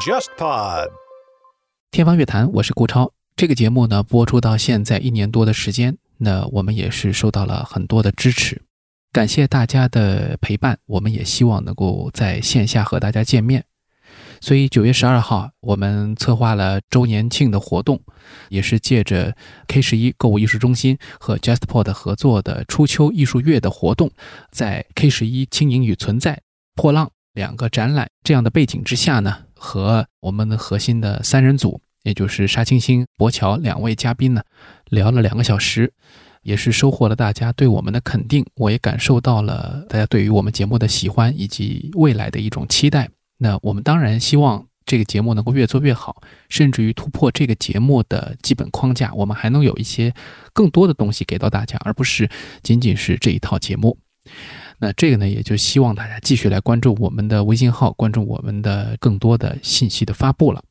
JustPod。天方乐坛，我是顾超。这个节目呢，播出到现在一年多的时间，那我们也是受到了很多的支持，感谢大家的陪伴。我们也希望能够在线下和大家见面。所以九月十二号，我们策划了周年庆的活动，也是借着 K 十一购物艺术中心和 JustPod 合作的初秋艺术月的活动，在 K 十一轻盈与存在、破浪两个展览这样的背景之下呢，和我们的核心的三人组，也就是沙青青、博乔两位嘉宾呢，聊了两个小时，也是收获了大家对我们的肯定，我也感受到了大家对于我们节目的喜欢以及未来的一种期待。那我们当然希望这个节目能够越做越好，甚至于突破这个节目的基本框架，我们还能有一些更多的东西给到大家，而不是仅仅是这一套节目。那这个呢，也就希望大家继续来关注我们的微信号，关注我们的更多的信息的发布了。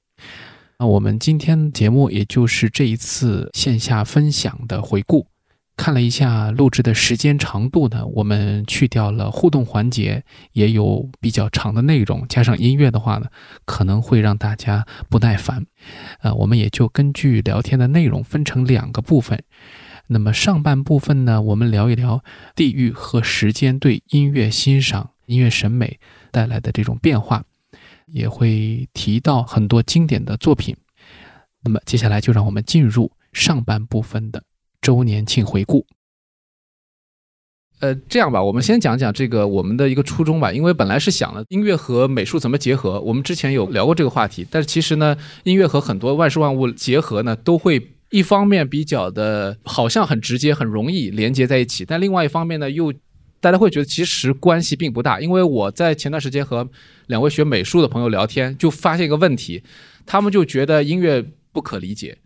那我们今天节目也就是这一次线下分享的回顾。看了一下录制的时间长度呢，我们去掉了互动环节，也有比较长的内容，加上音乐的话呢，可能会让大家不耐烦。呃，我们也就根据聊天的内容分成两个部分。那么上半部分呢，我们聊一聊地域和时间对音乐欣赏、音乐审美带来的这种变化，也会提到很多经典的作品。那么接下来就让我们进入上半部分的。周年庆回顾，呃，这样吧，我们先讲讲这个我们的一个初衷吧。因为本来是想了音乐和美术怎么结合，我们之前有聊过这个话题。但是其实呢，音乐和很多万事万物结合呢，都会一方面比较的，好像很直接、很容易连接在一起，但另外一方面呢，又大家会觉得其实关系并不大。因为我在前段时间和两位学美术的朋友聊天，就发现一个问题，他们就觉得音乐不可理解。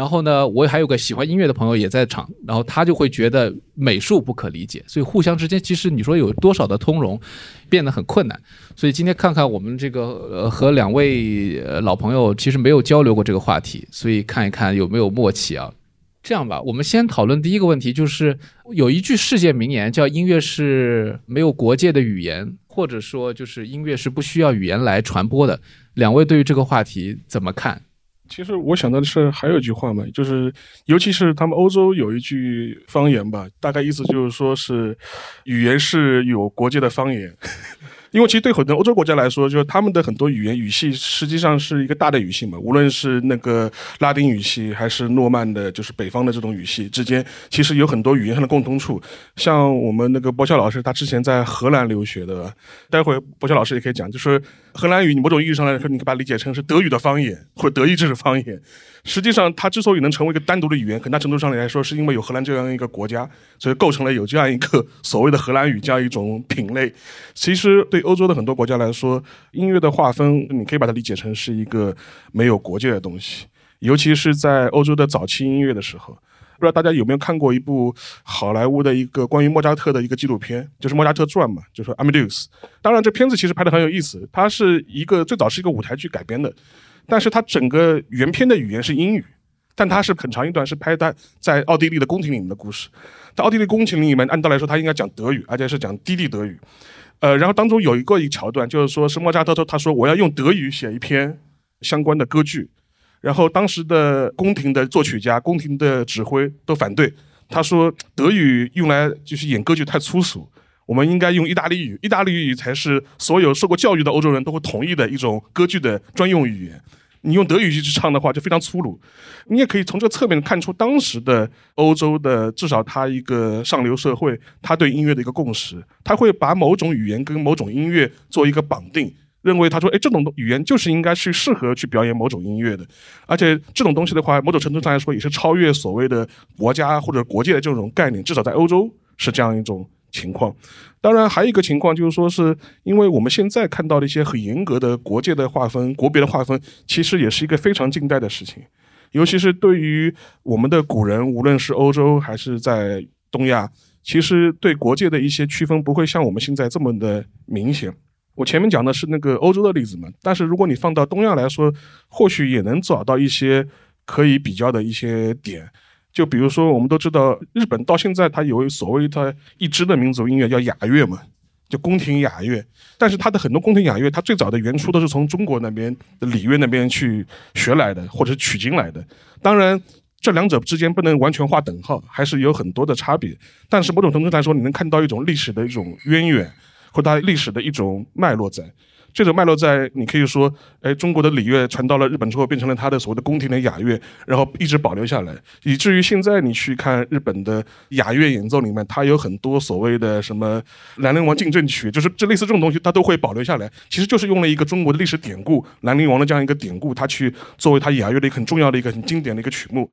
然后呢，我还有个喜欢音乐的朋友也在场，然后他就会觉得美术不可理解，所以互相之间其实你说有多少的通融，变得很困难。所以今天看看我们这个呃和两位老朋友其实没有交流过这个话题，所以看一看有没有默契啊。这样吧，我们先讨论第一个问题，就是有一句世界名言叫“音乐是没有国界的语言”，或者说就是音乐是不需要语言来传播的。两位对于这个话题怎么看？其实我想到的是，还有一句话嘛，就是，尤其是他们欧洲有一句方言吧，大概意思就是说是，语言是有国界的方言。因为其实对很多欧洲国家来说，就是他们的很多语言语系实际上是一个大的语系嘛，无论是那个拉丁语系还是诺曼的，就是北方的这种语系之间，其实有很多语言上的共通处。像我们那个博乔老师，他之前在荷兰留学的，待会博乔老师也可以讲，就是荷兰语，你某种意义上来说，你可以把它理解成是德语的方言或者德意志的方言。实际上，它之所以能成为一个单独的语言，很大程度上来说，是因为有荷兰这样一个国家，所以构成了有这样一个所谓的荷兰语这样一种品类。其实，对欧洲的很多国家来说，音乐的划分，你可以把它理解成是一个没有国界的东西。尤其是在欧洲的早期音乐的时候，不知道大家有没有看过一部好莱坞的一个关于莫扎特的一个纪录片，就是《莫扎特传》嘛，就是《Amadeus》。当然，这片子其实拍的很有意思，它是一个最早是一个舞台剧改编的。但是它整个原片的语言是英语，但它是很长一段是拍在在奥地利的宫廷里面的故事。在奥地利宫廷里面，按道理来说他应该讲德语，而且是讲低地德语。呃，然后当中有一个一桥段，就是说是莫扎特说他说我要用德语写一篇相关的歌剧，然后当时的宫廷的作曲家、宫廷的指挥都反对，他说德语用来就是演歌剧太粗俗，我们应该用意大利语，意大利语才是所有受过教育的欧洲人都会同意的一种歌剧的专用语言。你用德语去唱的话，就非常粗鲁。你也可以从这个侧面看出当时的欧洲的至少他一个上流社会，他对音乐的一个共识，他会把某种语言跟某种音乐做一个绑定，认为他说，哎，这种语言就是应该去适合去表演某种音乐的，而且这种东西的话，某种程度上来说也是超越所谓的国家或者国界的这种概念，至少在欧洲是这样一种。情况，当然还有一个情况就是说，是因为我们现在看到的一些很严格的国界的划分、国别的划分，其实也是一个非常近代的事情。尤其是对于我们的古人，无论是欧洲还是在东亚，其实对国界的一些区分不会像我们现在这么的明显。我前面讲的是那个欧洲的例子嘛，但是如果你放到东亚来说，或许也能找到一些可以比较的一些点。就比如说，我们都知道日本到现在它有所谓它一支的民族音乐叫雅乐嘛，就宫廷雅乐。但是它的很多宫廷雅乐，它最早的原初都是从中国那边的礼乐那边去学来的，或者是取经来的。当然，这两者之间不能完全划等号，还是有很多的差别。但是某种程度来说，你能看到一种历史的一种渊源，或它历史的一种脉络在。这种脉络在，你可以说，哎，中国的礼乐传到了日本之后，变成了它的所谓的宫廷的雅乐，然后一直保留下来，以至于现在你去看日本的雅乐演奏里面，它有很多所谓的什么《兰陵王进阵曲》，就是这类似这种东西，它都会保留下来。其实就是用了一个中国的历史典故《兰陵王》的这样一个典故，它去作为它雅乐的一个很重要的一个很经典的一个曲目。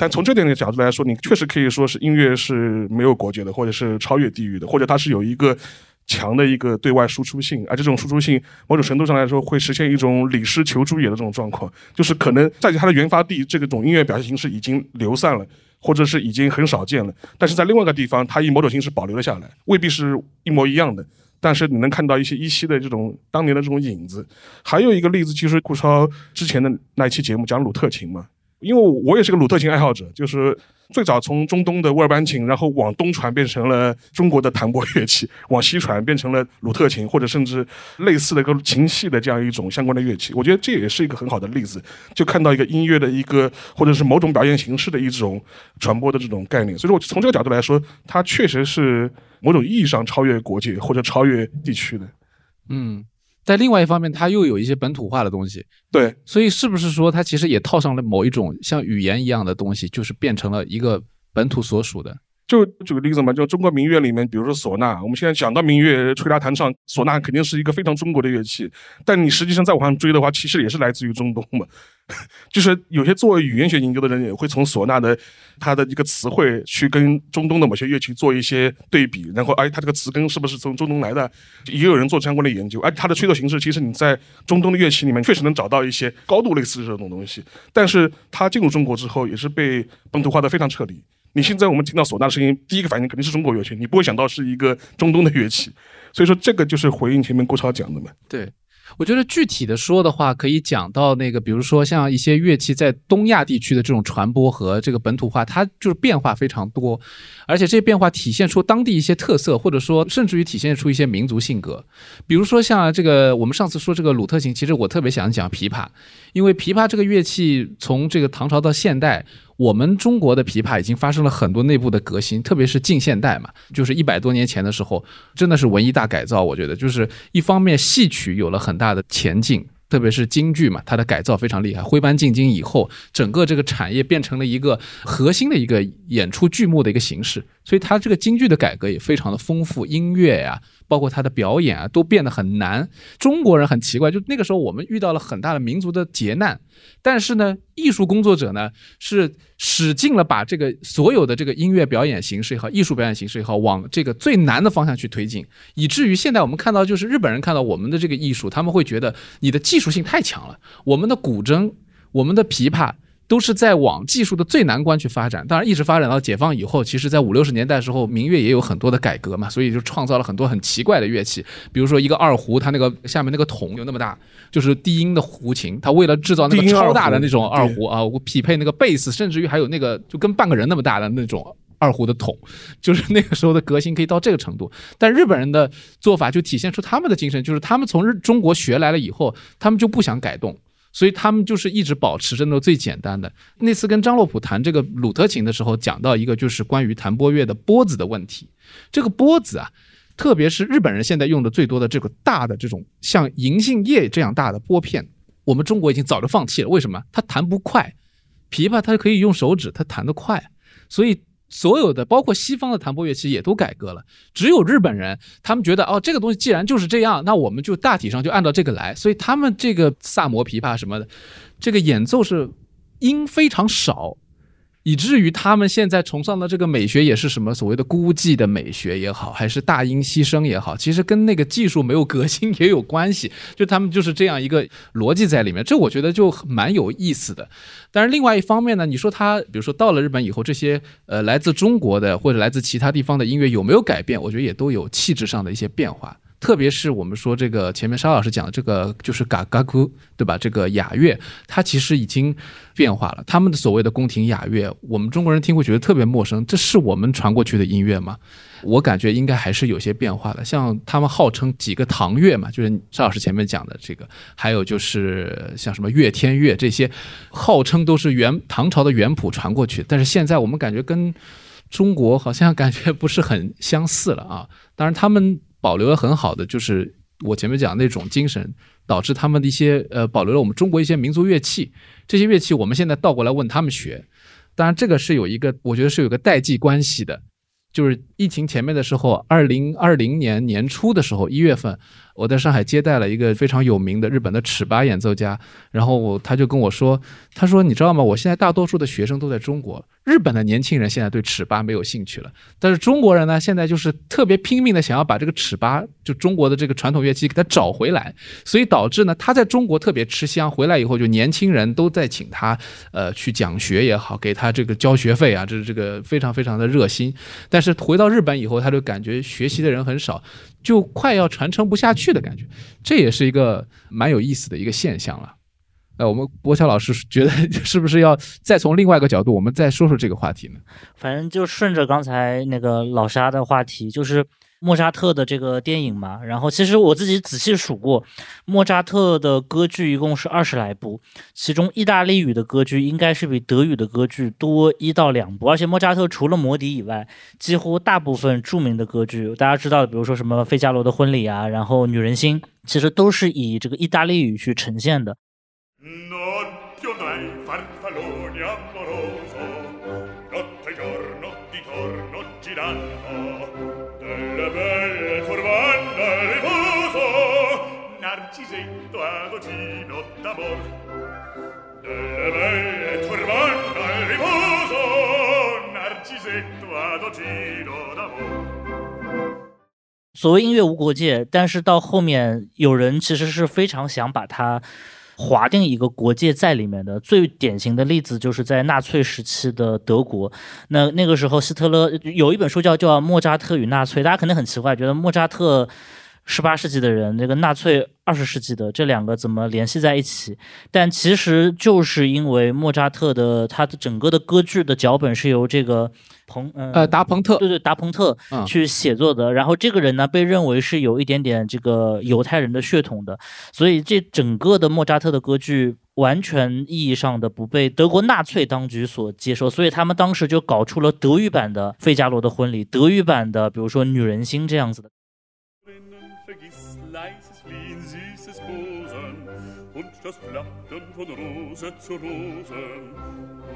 但从这点的角度来说，你确实可以说是音乐是没有国界的，或者是超越地域的，或者它是有一个强的一个对外输出性，而这种输出性某种程度上来说会实现一种礼失求诸野的这种状况，就是可能在它的原发地这个种音乐表现形式已经流散了，或者是已经很少见了，但是在另外一个地方，它以某种形式保留了下来，未必是一模一样的，但是你能看到一些依稀的这种当年的这种影子。还有一个例子，就是顾超之前的那一期节目讲鲁特琴嘛。因为我也是个鲁特琴爱好者，就是最早从中东的乌尔班琴，然后往东传变成了中国的弹拨乐器，往西传变成了鲁特琴，或者甚至类似的一个琴系的这样一种相关的乐器。我觉得这也是一个很好的例子，就看到一个音乐的一个或者是某种表现形式的一种传播的这种概念。所以说，我从这个角度来说，它确实是某种意义上超越国界或者超越地区的。嗯。在另外一方面，它又有一些本土化的东西，对，所以是不是说它其实也套上了某一种像语言一样的东西，就是变成了一个本土所属的？就举个例子嘛，就中国民乐里面，比如说唢呐，我们现在讲到民乐，吹拉弹唱，唢呐肯定是一个非常中国的乐器，但你实际上再往上追的话，其实也是来自于中东嘛。就是有些做语言学研究的人也会从唢呐的它的一个词汇去跟中东的某些乐器做一些对比，然后哎，它这个词根是不是从中东来的？也有人做相关的研究。而它的吹奏形式，其实你在中东的乐器里面确实能找到一些高度类似这种东西。但是它进入中国之后，也是被本土化的非常彻底。你现在我们听到唢呐的声音，第一个反应肯定是中国乐器，你不会想到是一个中东的乐器。所以说，这个就是回应前面郭超讲的嘛。对。我觉得具体的说的话，可以讲到那个，比如说像一些乐器在东亚地区的这种传播和这个本土化，它就是变化非常多，而且这些变化体现出当地一些特色，或者说甚至于体现出一些民族性格。比如说像这个，我们上次说这个鲁特琴，其实我特别想讲琵琶，因为琵琶这个乐器从这个唐朝到现代。我们中国的琵琶已经发生了很多内部的革新，特别是近现代嘛，就是一百多年前的时候，真的是文艺大改造。我觉得，就是一方面戏曲有了很大的前进，特别是京剧嘛，它的改造非常厉害。徽班进京以后，整个这个产业变成了一个核心的一个演出剧目的一个形式，所以它这个京剧的改革也非常的丰富，音乐呀。包括他的表演啊，都变得很难。中国人很奇怪，就那个时候我们遇到了很大的民族的劫难，但是呢，艺术工作者呢是使劲了把这个所有的这个音乐表演形式也好，艺术表演形式也好，往这个最难的方向去推进，以至于现在我们看到，就是日本人看到我们的这个艺术，他们会觉得你的技术性太强了，我们的古筝，我们的琵琶。都是在往技术的最难关去发展，当然一直发展到解放以后，其实，在五六十年代的时候，民乐也有很多的改革嘛，所以就创造了很多很奇怪的乐器，比如说一个二胡，它那个下面那个筒有那么大，就是低音的胡琴，它为了制造那个超大的那种二胡啊，我匹配那个贝斯，甚至于还有那个就跟半个人那么大的那种二胡的筒，就是那个时候的革新可以到这个程度。但日本人的做法就体现出他们的精神，就是他们从日中国学来了以后，他们就不想改动。所以他们就是一直保持着那最简单的。那次跟张洛普谈这个鲁特琴的时候，讲到一个就是关于弹拨乐的拨子的问题。这个拨子啊，特别是日本人现在用的最多的这个大的这种像银杏叶这样大的拨片，我们中国已经早就放弃了。为什么？它弹不快，琵琶它可以用手指，它弹得快，所以。所有的包括西方的弹拨乐器也都改革了，只有日本人，他们觉得哦，这个东西既然就是这样，那我们就大体上就按照这个来，所以他们这个萨摩琵琶什么的，这个演奏是音非常少。以至于他们现在崇尚的这个美学也是什么所谓的孤寂的美学也好，还是大音牺牲也好，其实跟那个技术没有革新也有关系。就他们就是这样一个逻辑在里面，这我觉得就蛮有意思的。但是另外一方面呢，你说他比如说到了日本以后，这些呃来自中国的或者来自其他地方的音乐有没有改变？我觉得也都有气质上的一些变化。特别是我们说这个前面沙老师讲的这个就是嘎嘎咕，对吧？这个雅乐它其实已经变化了。他们的所谓的宫廷雅乐，我们中国人听会觉得特别陌生。这是我们传过去的音乐吗？我感觉应该还是有些变化的。像他们号称几个唐乐嘛，就是沙老师前面讲的这个，还有就是像什么乐天乐这些，号称都是元唐朝的元谱传过去，但是现在我们感觉跟中国好像感觉不是很相似了啊。当然他们。保留了很好的，就是我前面讲那种精神，导致他们的一些呃保留了我们中国一些民族乐器，这些乐器我们现在倒过来问他们学，当然这个是有一个，我觉得是有个代际关系的，就是疫情前面的时候，二零二零年年初的时候一月份。我在上海接待了一个非常有名的日本的尺八演奏家，然后他就跟我说：“他说你知道吗？我现在大多数的学生都在中国，日本的年轻人现在对尺八没有兴趣了，但是中国人呢，现在就是特别拼命的想要把这个尺八，就中国的这个传统乐器给他找回来，所以导致呢，他在中国特别吃香，回来以后就年轻人都在请他，呃，去讲学也好，给他这个交学费啊，这是这个非常非常的热心。但是回到日本以后，他就感觉学习的人很少。”就快要传承不下去的感觉，这也是一个蛮有意思的一个现象了。呃，我们博乔老师觉得 是不是要再从另外一个角度，我们再说说这个话题呢？反正就顺着刚才那个老沙的话题，就是。莫扎特的这个电影嘛，然后其实我自己仔细数过，莫扎特的歌剧一共是二十来部，其中意大利语的歌剧应该是比德语的歌剧多一到两部，而且莫扎特除了魔笛以外，几乎大部分著名的歌剧，大家知道的，比如说什么《费加罗的婚礼》啊，然后《女人心》，其实都是以这个意大利语去呈现的。所谓音乐无国界，但是到后面有人其实是非常想把它划定一个国界在里面的。最典型的例子就是在纳粹时期的德国，那那个时候希特勒有一本书叫叫《莫扎特与纳粹》，大家肯定很奇怪，觉得莫扎特。十八世纪的人，那个纳粹二十世纪的这两个怎么联系在一起？但其实就是因为莫扎特的他的整个的歌剧的脚本是由这个彭呃达彭特对对达彭特去写作的。然后这个人呢被认为是有一点点这个犹太人的血统的，所以这整个的莫扎特的歌剧完全意义上的不被德国纳粹当局所接受，所以他们当时就搞出了德语版的《费加罗的婚礼》，德语版的比如说《女人心》这样子的。und das Flattern von Rose zu Rose.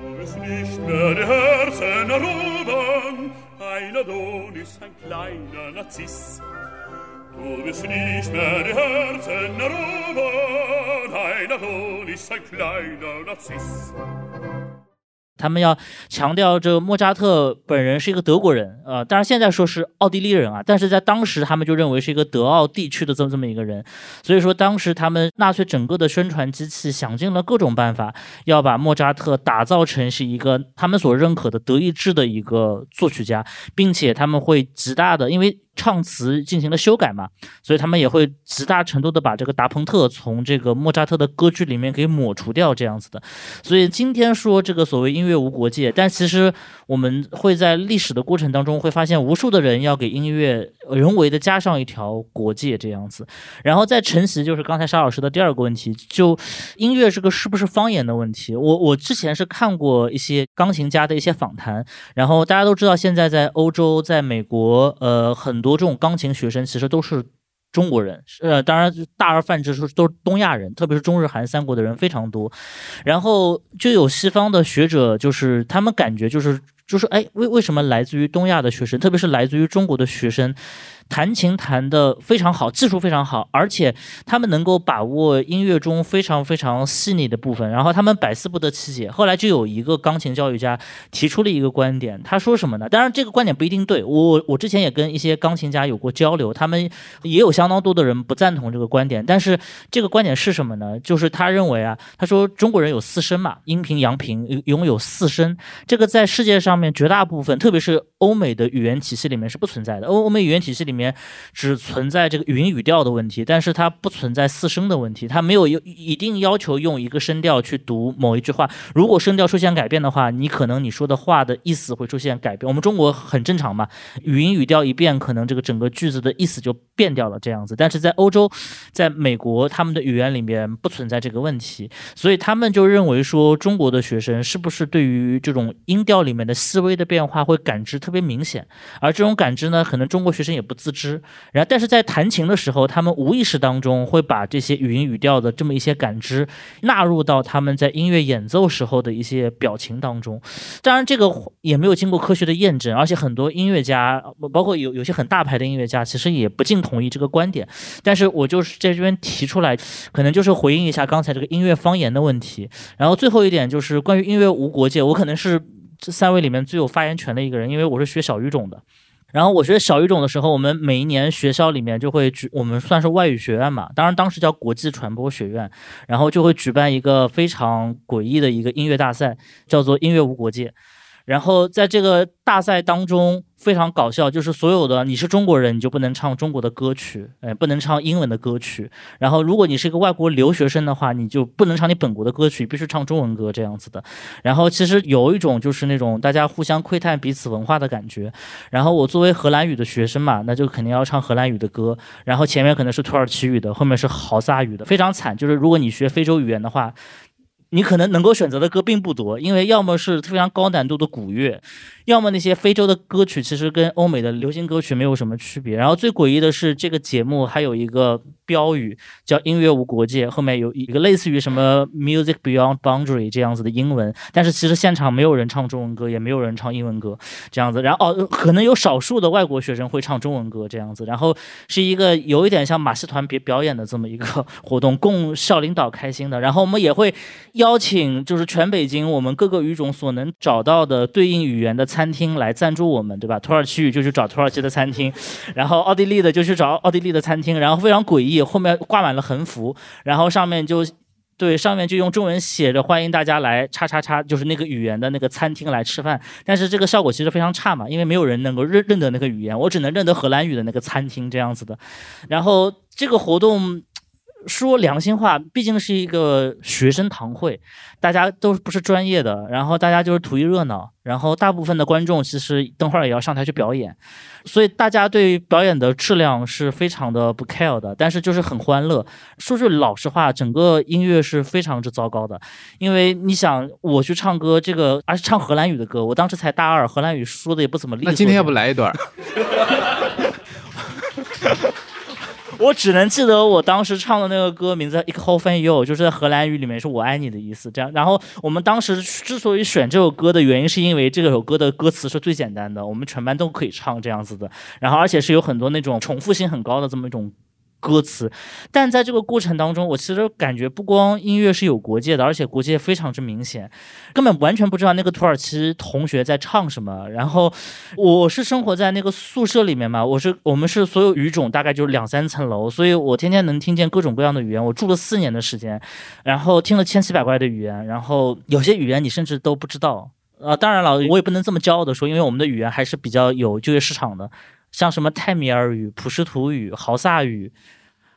Du wirst nicht mehr die Herzen erobern, ein Adonis, ein kleiner Narziss. Du wirst nicht mehr die Herzen erobern, ein Adonis, ein kleiner Narziss. 他们要强调这莫扎特本人是一个德国人，呃，当然现在说是奥地利人啊，但是在当时他们就认为是一个德奥地区的这么这么一个人，所以说当时他们纳粹整个的宣传机器想尽了各种办法，要把莫扎特打造成是一个他们所认可的德意志的一个作曲家，并且他们会极大的因为。唱词进行了修改嘛，所以他们也会极大程度的把这个达朋特从这个莫扎特的歌剧里面给抹除掉，这样子的。所以今天说这个所谓音乐无国界，但其实我们会在历史的过程当中会发现，无数的人要给音乐人为的加上一条国界这样子。然后再承袭就是刚才沙老师的第二个问题，就音乐这个是不是方言的问题。我我之前是看过一些钢琴家的一些访谈，然后大家都知道，现在在欧洲、在美国，呃，很多这种钢琴学生其实都是。中国人，呃，当然大而泛之说都是东亚人，特别是中日韩三国的人非常多。然后就有西方的学者，就是他们感觉就是就是哎，为为什么来自于东亚的学生，特别是来自于中国的学生？弹琴弹得非常好，技术非常好，而且他们能够把握音乐中非常非常细腻的部分，然后他们百思不得其解。后来就有一个钢琴教育家提出了一个观点，他说什么呢？当然这个观点不一定对，我我之前也跟一些钢琴家有过交流，他们也有相当多的人不赞同这个观点。但是这个观点是什么呢？就是他认为啊，他说中国人有四声嘛，阴平、阳平，拥有四声，这个在世界上面绝大部分，特别是欧美的语言体系里面是不存在的。欧欧美语言体系里。里面只存在这个语音语调的问题，但是它不存在四声的问题，它没有一定要求用一个声调去读某一句话。如果声调出现改变的话，你可能你说的话的意思会出现改变。我们中国很正常嘛，语音语调一变，可能这个整个句子的意思就变掉了这样子。但是在欧洲，在美国，他们的语言里面不存在这个问题，所以他们就认为说，中国的学生是不是对于这种音调里面的细微的变化会感知特别明显？而这种感知呢，可能中国学生也不。自知，然后但是在弹琴的时候，他们无意识当中会把这些语音语调的这么一些感知纳入到他们在音乐演奏时候的一些表情当中。当然，这个也没有经过科学的验证，而且很多音乐家，包括有有些很大牌的音乐家，其实也不尽同意这个观点。但是我就是在这边提出来，可能就是回应一下刚才这个音乐方言的问题。然后最后一点就是关于音乐无国界，我可能是这三位里面最有发言权的一个人，因为我是学小语种的。然后我学小语种的时候，我们每一年学校里面就会举，我们算是外语学院嘛，当然当时叫国际传播学院，然后就会举办一个非常诡异的一个音乐大赛，叫做音乐无国界。然后在这个大赛当中非常搞笑，就是所有的你是中国人，你就不能唱中国的歌曲，哎，不能唱英文的歌曲。然后如果你是一个外国留学生的话，你就不能唱你本国的歌曲，必须唱中文歌这样子的。然后其实有一种就是那种大家互相窥探彼此文化的感觉。然后我作为荷兰语的学生嘛，那就肯定要唱荷兰语的歌。然后前面可能是土耳其语的，后面是豪萨语的，非常惨。就是如果你学非洲语言的话。你可能能够选择的歌并不多，因为要么是非常高难度的古乐。要么那些非洲的歌曲其实跟欧美的流行歌曲没有什么区别。然后最诡异的是，这个节目还有一个标语叫“音乐无国界”，后面有一个类似于什么 “music beyond boundary” 这样子的英文。但是其实现场没有人唱中文歌，也没有人唱英文歌这样子。然后哦，可能有少数的外国学生会唱中文歌这样子。然后是一个有一点像马戏团表表演的这么一个活动，供校领导开心的。然后我们也会邀请，就是全北京我们各个语种所能找到的对应语言的。餐厅来赞助我们，对吧？土耳其语就去找土耳其的餐厅，然后奥地利的就去找奥地利的餐厅，然后非常诡异，后面挂满了横幅，然后上面就对上面就用中文写着欢迎大家来叉叉叉，就是那个语言的那个餐厅来吃饭。但是这个效果其实非常差嘛，因为没有人能够认认得那个语言，我只能认得荷兰语的那个餐厅这样子的。然后这个活动。说良心话，毕竟是一个学生堂会，大家都不是专业的，然后大家就是图一热闹，然后大部分的观众其实等会儿也要上台去表演，所以大家对表演的质量是非常的不 care 的，但是就是很欢乐。说句老实话，整个音乐是非常之糟糕的，因为你想我去唱歌，这个而且唱荷兰语的歌，我当时才大二，荷兰语说的也不怎么利索。那今天要不来一段？我只能记得我当时唱的那个歌名字《Ik hou van you》，就是在荷兰语里面是我爱你的意思。这样，然后我们当时之所以选这首歌的原因，是因为这首歌的歌词是最简单的，我们全班都可以唱这样子的。然后，而且是有很多那种重复性很高的这么一种。歌词，但在这个过程当中，我其实感觉不光音乐是有国界的，而且国界非常之明显，根本完全不知道那个土耳其同学在唱什么。然后我是生活在那个宿舍里面嘛，我是我们是所有语种大概就是两三层楼，所以我天天能听见各种各样的语言。我住了四年的时间，然后听了千奇百怪的语言，然后有些语言你甚至都不知道啊。当然了，我也不能这么骄傲的说，因为我们的语言还是比较有就业市场的。像什么泰米尔语、普什图语、豪萨语，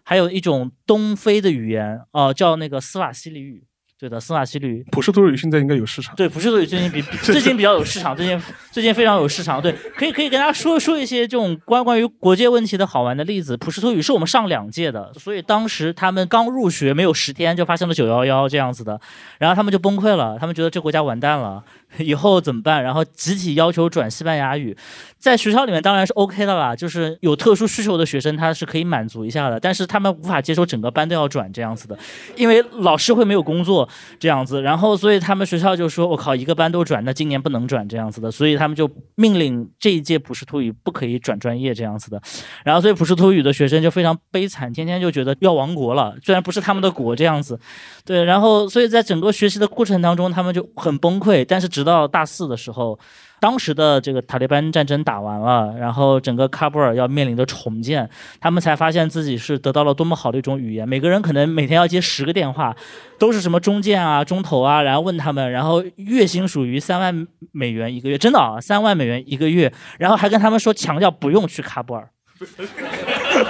还有一种东非的语言，哦，叫那个斯瓦西里语。对的，斯瓦西里语普什图语现在应该有市场。对，普什图语最近比比 最近比较有市场，最近最近非常有市场。对，可以可以跟大家说说一些这种关关于国界问题的好玩的例子。普什图语是我们上两届的，所以当时他们刚入学没有十天就发生了九幺幺这样子的，然后他们就崩溃了，他们觉得这国家完蛋了，以后怎么办？然后集体要求转西班牙语。在学校里面当然是 OK 的啦，就是有特殊需求的学生他是可以满足一下的，但是他们无法接受整个班都要转这样子的，因为老师会没有工作这样子，然后所以他们学校就说：“我靠，一个班都转，那今年不能转这样子的。”所以他们就命令这一届普什图语不可以转专业这样子的，然后所以普什图语的学生就非常悲惨，天天就觉得要亡国了，虽然不是他们的国这样子，对，然后所以在整个学习的过程当中，他们就很崩溃，但是直到大四的时候。当时的这个塔利班战争打完了，然后整个喀布尔要面临着重建，他们才发现自己是得到了多么好的一种语言。每个人可能每天要接十个电话，都是什么中建啊、中投啊，然后问他们，然后月薪属于三万美元一个月，真的啊，三万美元一个月，然后还跟他们说强调不用去喀布尔。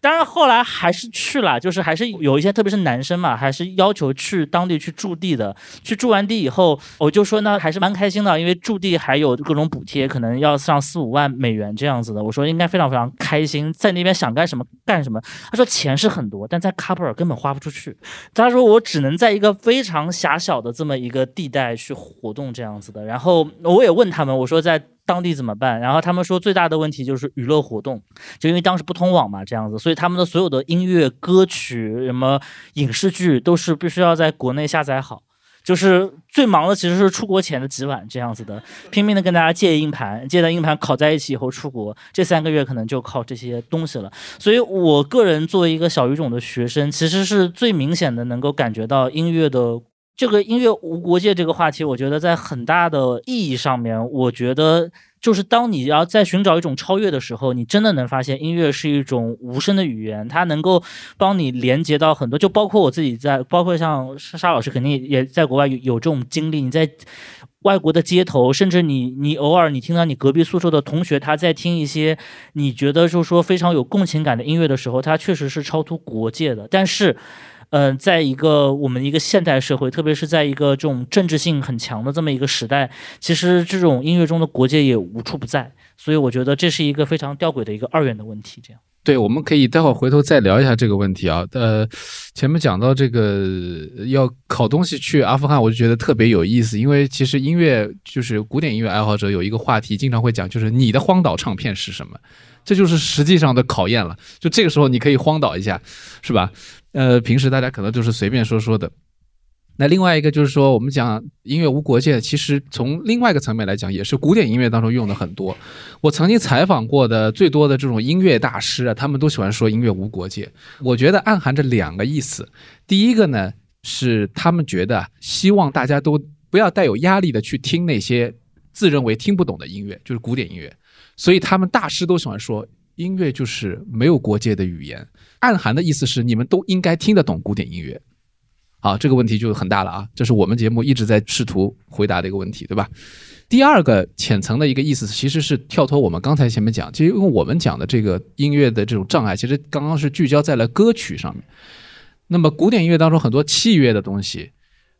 当然，后来还是去了，就是还是有一些，特别是男生嘛，还是要求去当地去驻地的。去驻完地以后，我就说那还是蛮开心的，因为驻地还有各种补贴，可能要上四五万美元这样子的。我说应该非常非常开心，在那边想干什么干什么。他说钱是很多，但在喀布尔根本花不出去。他说我只能在一个非常狭小的这么一个地带去活动这样子的。然后我也问他们，我说在。当地怎么办？然后他们说最大的问题就是娱乐活动，就因为当时不通网嘛，这样子，所以他们的所有的音乐、歌曲、什么影视剧都是必须要在国内下载好。就是最忙的其实是出国前的几晚这样子的，拼命的跟大家借硬盘，借的硬盘拷在一起以后出国，这三个月可能就靠这些东西了。所以我个人作为一个小语种的学生，其实是最明显的能够感觉到音乐的。这个音乐无国界这个话题，我觉得在很大的意义上面，我觉得就是当你要在寻找一种超越的时候，你真的能发现音乐是一种无声的语言，它能够帮你连接到很多，就包括我自己在，包括像沙老师肯定也在国外有有这种经历，你在外国的街头，甚至你你偶尔你听到你隔壁宿舍的同学他在听一些你觉得就是说非常有共情感的音乐的时候，它确实是超出国界的，但是。嗯，在一个我们一个现代社会，特别是在一个这种政治性很强的这么一个时代，其实这种音乐中的国界也无处不在。所以我觉得这是一个非常吊诡的一个二元的问题。这样，对，我们可以待会儿回头再聊一下这个问题啊。呃，前面讲到这个要考东西去阿富汗，我就觉得特别有意思，因为其实音乐就是古典音乐爱好者有一个话题，经常会讲，就是你的荒岛唱片是什么？这就是实际上的考验了。就这个时候，你可以荒岛一下，是吧？呃，平时大家可能就是随便说说的。那另外一个就是说，我们讲音乐无国界，其实从另外一个层面来讲，也是古典音乐当中用的很多。我曾经采访过的最多的这种音乐大师啊，他们都喜欢说音乐无国界。我觉得暗含着两个意思。第一个呢，是他们觉得希望大家都不要带有压力的去听那些自认为听不懂的音乐，就是古典音乐。所以他们大师都喜欢说。音乐就是没有国界的语言，暗含的意思是你们都应该听得懂古典音乐。好，这个问题就很大了啊！这是我们节目一直在试图回答的一个问题，对吧？第二个浅层的一个意思，其实是跳脱我们刚才前面讲，其实因为我们讲的这个音乐的这种障碍，其实刚刚是聚焦在了歌曲上面。那么古典音乐当中很多器乐的东西，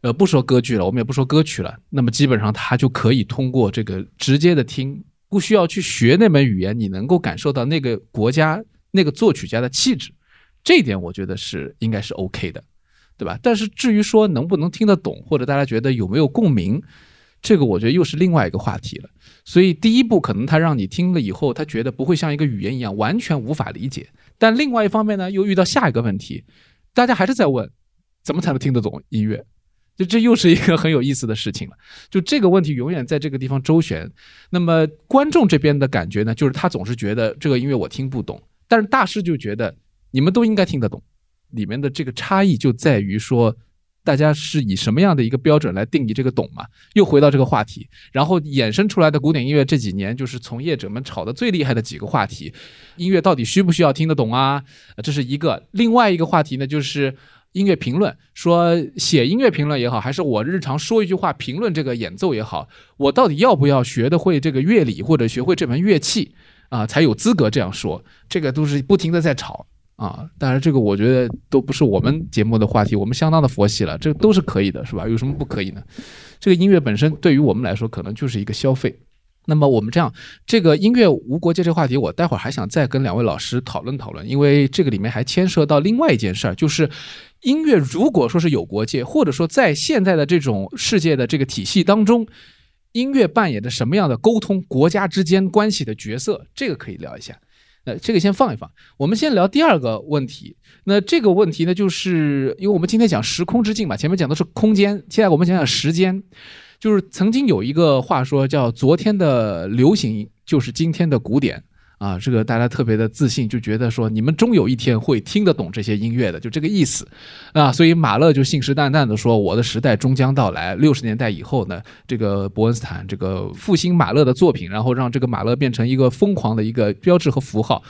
呃，不说歌剧了，我们也不说歌曲了，那么基本上它就可以通过这个直接的听。不需要去学那门语言，你能够感受到那个国家那个作曲家的气质，这一点我觉得是应该是 OK 的，对吧？但是至于说能不能听得懂，或者大家觉得有没有共鸣，这个我觉得又是另外一个话题了。所以第一步可能他让你听了以后，他觉得不会像一个语言一样完全无法理解。但另外一方面呢，又遇到下一个问题，大家还是在问，怎么才能听得懂音乐？就这又是一个很有意思的事情了，就这个问题永远在这个地方周旋。那么观众这边的感觉呢，就是他总是觉得这个音乐我听不懂，但是大师就觉得你们都应该听得懂。里面的这个差异就在于说，大家是以什么样的一个标准来定义这个懂嘛？又回到这个话题，然后衍生出来的古典音乐这几年就是从业者们吵得最厉害的几个话题：音乐到底需不需要听得懂啊？这是一个。另外一个话题呢，就是。音乐评论说，写音乐评论也好，还是我日常说一句话评论这个演奏也好，我到底要不要学的会这个乐理或者学会这门乐器啊，才有资格这样说？这个都是不停的在吵。啊。当然，这个我觉得都不是我们节目的话题，我们相当的佛系了，这都是可以的，是吧？有什么不可以呢？这个音乐本身对于我们来说，可能就是一个消费。那么我们这样，这个音乐无国界这个话题，我待会儿还想再跟两位老师讨论讨论，因为这个里面还牵涉到另外一件事儿，就是音乐如果说是有国界，或者说在现在的这种世界的这个体系当中，音乐扮演着什么样的沟通国家之间关系的角色，这个可以聊一下。呃这个先放一放，我们先聊第二个问题。那这个问题呢，就是因为我们今天讲时空之境嘛，前面讲的是空间，现在我们讲讲时间。就是曾经有一个话说叫“昨天的流行就是今天的古典”，啊，这个大家特别的自信，就觉得说你们终有一天会听得懂这些音乐的，就这个意思，啊，所以马勒就信誓旦旦的说我的时代终将到来。六十年代以后呢，这个伯恩斯坦这个复兴马勒的作品，然后让这个马勒变成一个疯狂的一个标志和符号。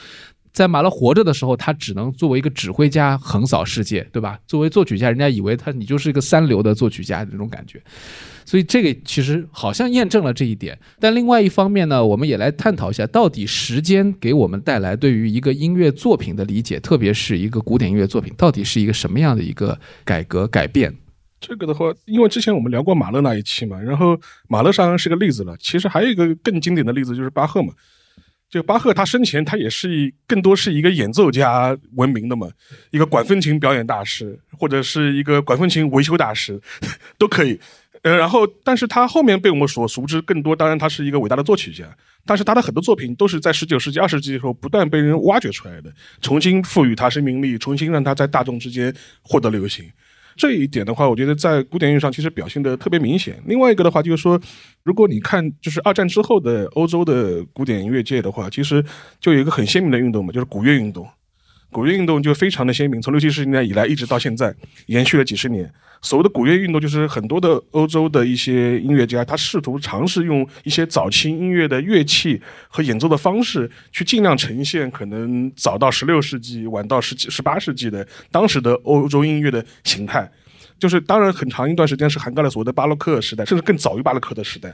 在马勒活着的时候，他只能作为一个指挥家横扫世界，对吧？作为作曲家，人家以为他你就是一个三流的作曲家这种感觉。所以这个其实好像验证了这一点，但另外一方面呢，我们也来探讨一下，到底时间给我们带来对于一个音乐作品的理解，特别是一个古典音乐作品，到底是一个什么样的一个改革改变？这个的话，因为之前我们聊过马勒那一期嘛，然后马勒当然是个例子了。其实还有一个更经典的例子就是巴赫嘛，就巴赫他生前他也是以更多是一个演奏家闻名的嘛，一个管风琴表演大师，或者是一个管风琴维修大师，都可以。呃，然后，但是他后面被我们所熟知更多，当然他是一个伟大的作曲家，但是他的很多作品都是在十九世纪、二十世纪的时候不断被人挖掘出来的，重新赋予他生命力，重新让他在大众之间获得流行。这一点的话，我觉得在古典音乐上其实表现的特别明显。另外一个的话，就是说，如果你看就是二战之后的欧洲的古典音乐界的话，其实就有一个很鲜明的运动嘛，就是古乐运动。古乐运动就非常的鲜明，从六七十年代以来一直到现在，延续了几十年。所谓的古乐运动，就是很多的欧洲的一些音乐家，他试图尝试用一些早期音乐的乐器和演奏的方式，去尽量呈现可能早到十六世纪、晚到十七、十八世纪的当时的欧洲音乐的形态。就是当然，很长一段时间是涵盖了所谓的巴洛克时代，甚至更早于巴洛克的时代。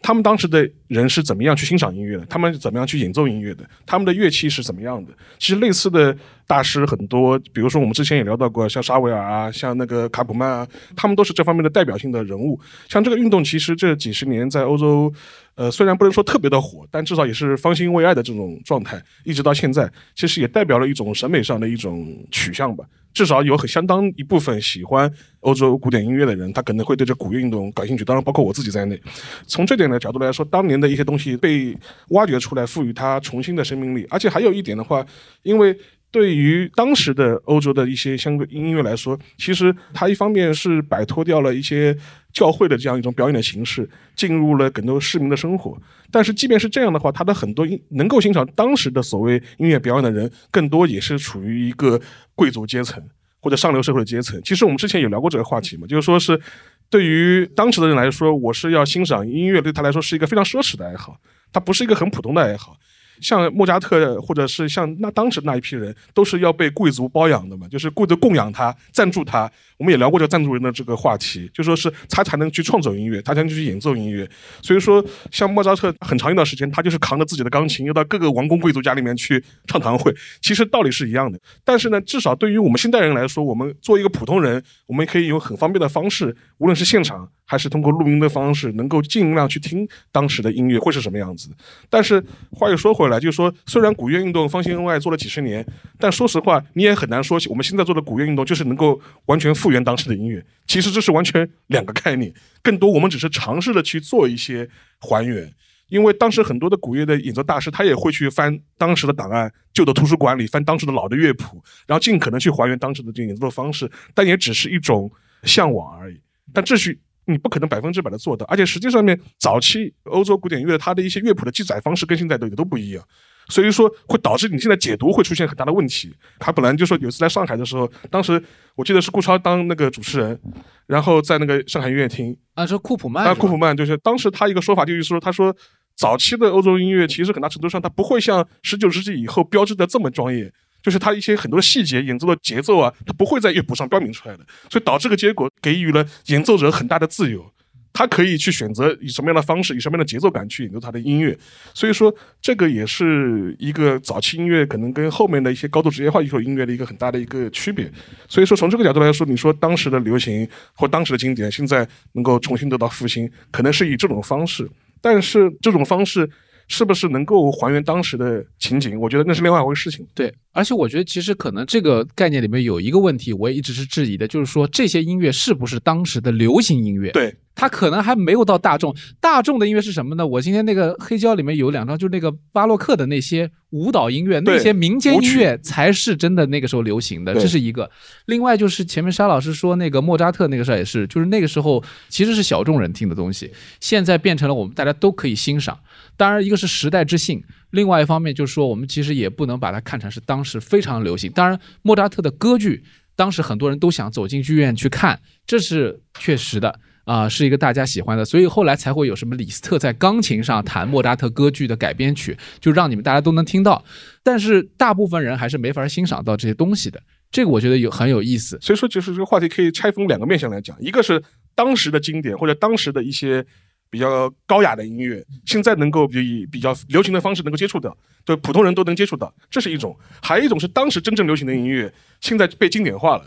他们当时的人是怎么样去欣赏音乐的？他们怎么样去演奏音乐的？他们的乐器是怎么样的？其实类似的大师很多，比如说我们之前也聊到过，像沙维尔啊，像那个卡普曼啊，他们都是这方面的代表性的人物。像这个运动，其实这几十年在欧洲，呃，虽然不能说特别的火，但至少也是方兴未艾的这种状态，一直到现在，其实也代表了一种审美上的一种取向吧。至少有很相当一部分喜欢欧洲古典音乐的人，他可能会对这古乐运动感兴趣。当然，包括我自己在内。从这点的角度来说，当年的一些东西被挖掘出来，赋予它重新的生命力。而且还有一点的话，因为对于当时的欧洲的一些相对音乐来说，其实它一方面是摆脱掉了一些教会的这样一种表演的形式，进入了更多市民的生活。但是即便是这样的话，他的很多能够欣赏当时的所谓音乐表演的人，更多也是处于一个贵族阶层或者上流社会的阶层。其实我们之前有聊过这个话题嘛，就是说是对于当时的人来说，我是要欣赏音乐，对他来说是一个非常奢侈的爱好，它不是一个很普通的爱好。像莫扎特，或者是像那当时那一批人，都是要被贵族包养的嘛，就是贵族供养他、赞助他。我们也聊过这个赞助人的这个话题，就说是他才能去创作音乐，他才能去演奏音乐。所以说，像莫扎特很长一段时间，他就是扛着自己的钢琴，又到各个王公贵族家里面去唱堂会。其实道理是一样的，但是呢，至少对于我们现代人来说，我们作为一个普通人，我们可以有很方便的方式，无论是现场还是通过录音的方式，能够尽量去听当时的音乐会是什么样子。但是话又说回来，来就是说，虽然古乐运动方兴未艾做了几十年，但说实话，你也很难说我们现在做的古乐运动就是能够完全复。原当时的音乐，其实这是完全两个概念。更多我们只是尝试的去做一些还原，因为当时很多的古乐的演奏大师，他也会去翻当时的档案、旧的图书馆里翻当时的老的乐谱，然后尽可能去还原当时的这个演奏的方式。但也只是一种向往而已。但这是你不可能百分之百的做到，而且实际上面早期欧洲古典乐它的一些乐谱的记载方式跟现在都都不一样。所以说会导致你现在解读会出现很大的问题。他本来就说有一次来上海的时候，当时我记得是顾超当那个主持人，然后在那个上海音乐厅啊，说库普曼啊，库普曼就是当时他一个说法就是说，他说早期的欧洲音乐其实很大程度上它不会像十九世纪以后标志的这么专业，就是他一些很多细节演奏的节奏啊，它不会在乐谱上标明出来的，所以导致个结果给予了演奏者很大的自由。他可以去选择以什么样的方式，以什么样的节奏感去演奏他的音乐。所以说，这个也是一个早期音乐可能跟后面的一些高度职业化艺术音乐的一个很大的一个区别。所以说，从这个角度来说，你说当时的流行或当时的经典，现在能够重新得到复兴，可能是以这种方式。但是这种方式是不是能够还原当时的情景？我觉得那是另外一回事情。对，而且我觉得其实可能这个概念里面有一个问题，我也一直是质疑的，就是说这些音乐是不是当时的流行音乐？对，它可能还没有到大众。大众的音乐是什么呢？我今天那个黑胶里面有两张，就是那个巴洛克的那些舞蹈音乐，那些民间音乐才是真的那个时候流行的，这是一个。另外就是前面沙老师说那个莫扎特那个事儿也是，就是那个时候其实是小众人听的东西，现在变成了我们大家都可以欣赏。当然，一个是时代之幸，另外一方面就是说，我们其实也不能把它看成是当时非常流行。当然，莫扎特的歌剧，当时很多人都想走进剧院去看，这是确实的啊、是一个大家喜欢的。所以后来才会有什么李斯特在钢琴上弹莫扎特歌剧的改编曲，就让你们大家都能听到。但是大部分人还是没法欣赏到这些东西的。这个我觉得有很有意思。所以说，就是这个话题可以拆分两个面向来讲，一个是当时的经典或者当时的一些比较高雅的音乐，现在能够以比较流行的方式能够接触到，对普通人都能接触到，这是一种；还有一种是当时真正流行的音乐，现在被经典化了，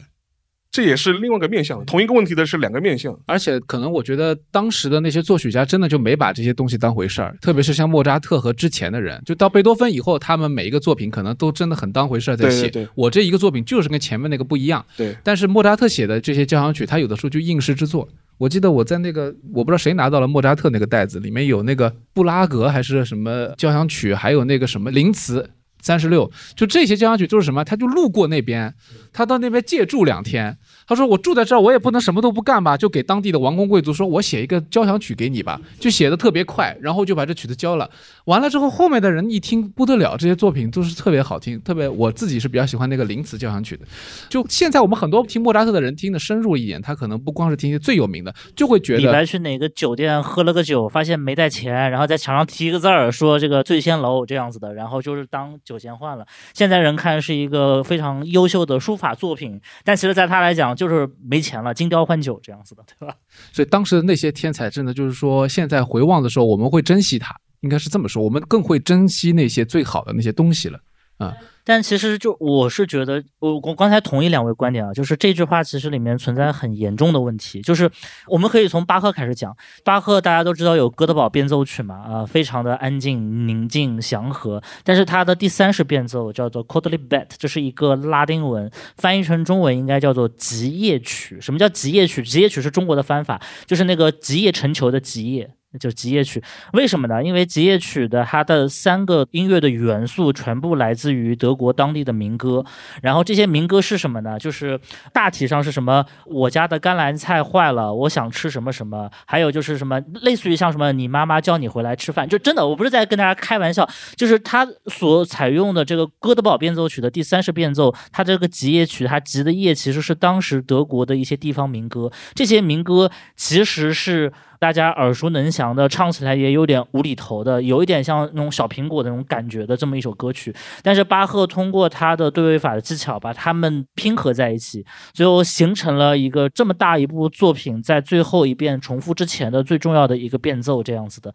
这也是另外一个面向。同一个问题的是两个面向。而且可能我觉得当时的那些作曲家真的就没把这些东西当回事儿，特别是像莫扎特和之前的人，就到贝多芬以后，他们每一个作品可能都真的很当回事儿在写。对对对我这一个作品就是跟前面那个不一样，对，但是莫扎特写的这些交响曲，他有的时候就应试之作。我记得我在那个我不知道谁拿到了莫扎特那个袋子，里面有那个布拉格还是什么交响曲，还有那个什么灵词三十六，就这些交响曲就是什么，他就路过那边，他到那边借住两天。他说我住在这儿，我也不能什么都不干吧，就给当地的王公贵族说，我写一个交响曲给你吧，就写的特别快，然后就把这曲子交了。完了之后，后面的人一听不得了，这些作品都是特别好听，特别我自己是比较喜欢那个灵词交响曲的。就现在我们很多听莫扎特的人听的深入一点，他可能不光是听些最有名的，就会觉李白得去哪个酒店喝了个酒，发现没带钱，然后在墙上提一个字儿，说这个醉仙楼这样子的，然后就是当酒钱换了。现在人看是一个非常优秀的书法作品，但其实在他来讲就是没钱了，金雕换酒这样子的，对吧？所以当时的那些天才，真的就是说，现在回望的时候，我们会珍惜他，应该是这么说，我们更会珍惜那些最好的那些东西了。啊但其实就我是觉得，我我刚才同意两位观点啊，就是这句话其实里面存在很严重的问题，就是我们可以从巴赫开始讲，巴赫大家都知道有哥德堡变奏曲嘛，啊、非常的安静、宁静、祥和，但是他的第三式变奏叫做 Quodlibet，这是一个拉丁文，翻译成中文应该叫做极夜曲。什么叫极夜曲？极夜曲是中国的翻法，就是那个极夜成球的极夜。就是极夜曲，为什么呢？因为极夜曲的它的三个音乐的元素全部来自于德国当地的民歌，然后这些民歌是什么呢？就是大体上是什么？我家的甘蓝菜坏了，我想吃什么什么，还有就是什么类似于像什么你妈妈叫你回来吃饭，就真的我不是在跟大家开玩笑，就是他所采用的这个哥德堡变奏曲的第三式变奏，它这个极夜曲，它极的夜其实是当时德国的一些地方民歌，这些民歌其实是。大家耳熟能详的，唱起来也有点无厘头的，有一点像那种小苹果的那种感觉的这么一首歌曲。但是巴赫通过他的对位法的技巧，把它们拼合在一起，最后形成了一个这么大一部作品，在最后一遍重复之前的最重要的一个变奏，这样子的。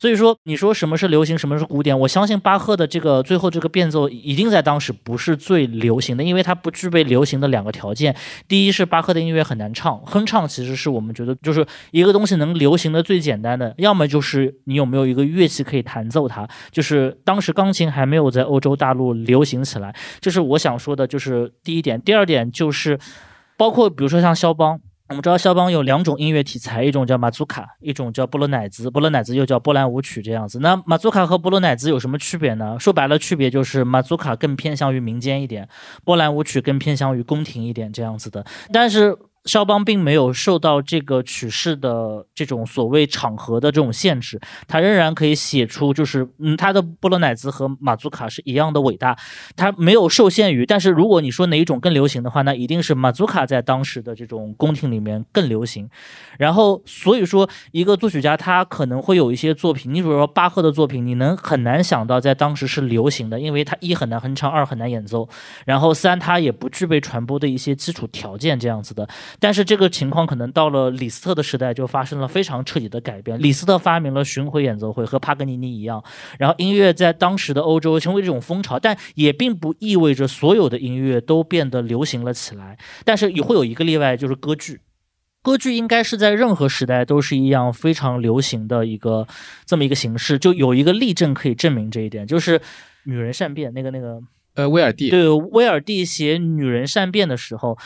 所以说，你说什么是流行，什么是古典？我相信巴赫的这个最后这个变奏一定在当时不是最流行的，因为它不具备流行的两个条件。第一是巴赫的音乐很难唱，哼唱其实是我们觉得就是一个东西能流行的最简单的，要么就是你有没有一个乐器可以弹奏它，就是当时钢琴还没有在欧洲大陆流行起来，这是我想说的，就是第一点。第二点就是包括比如说像肖邦。我们知道肖邦有两种音乐题材，一种叫马祖卡，一种叫波罗乃兹。波罗乃兹又叫波兰舞曲，这样子。那马祖卡和波罗乃兹有什么区别呢？说白了，区别就是马祖卡更偏向于民间一点，波兰舞曲更偏向于宫廷一点，这样子的。但是肖邦并没有受到这个曲式的这种所谓场合的这种限制，他仍然可以写出，就是嗯，他的波罗乃兹和马祖卡是一样的伟大，他没有受限于。但是如果你说哪一种更流行的话，那一定是马祖卡在当时的这种宫廷里面更流行。然后所以说，一个作曲家他可能会有一些作品，你比如说巴赫的作品，你能很难想到在当时是流行的，因为他一很难哼唱，二很难演奏，然后三他也不具备传播的一些基础条件，这样子的。但是这个情况可能到了李斯特的时代就发生了非常彻底的改变。李斯特发明了巡回演奏会，和帕格尼尼一样，然后音乐在当时的欧洲成为这种风潮，但也并不意味着所有的音乐都变得流行了起来。但是也会有一个例外，就是歌剧。歌剧应该是在任何时代都是一样非常流行的一个这么一个形式。就有一个例证可以证明这一点，就是《女人善变》那个那个。呃，威尔第，对，威尔第写《女人善变》的时候，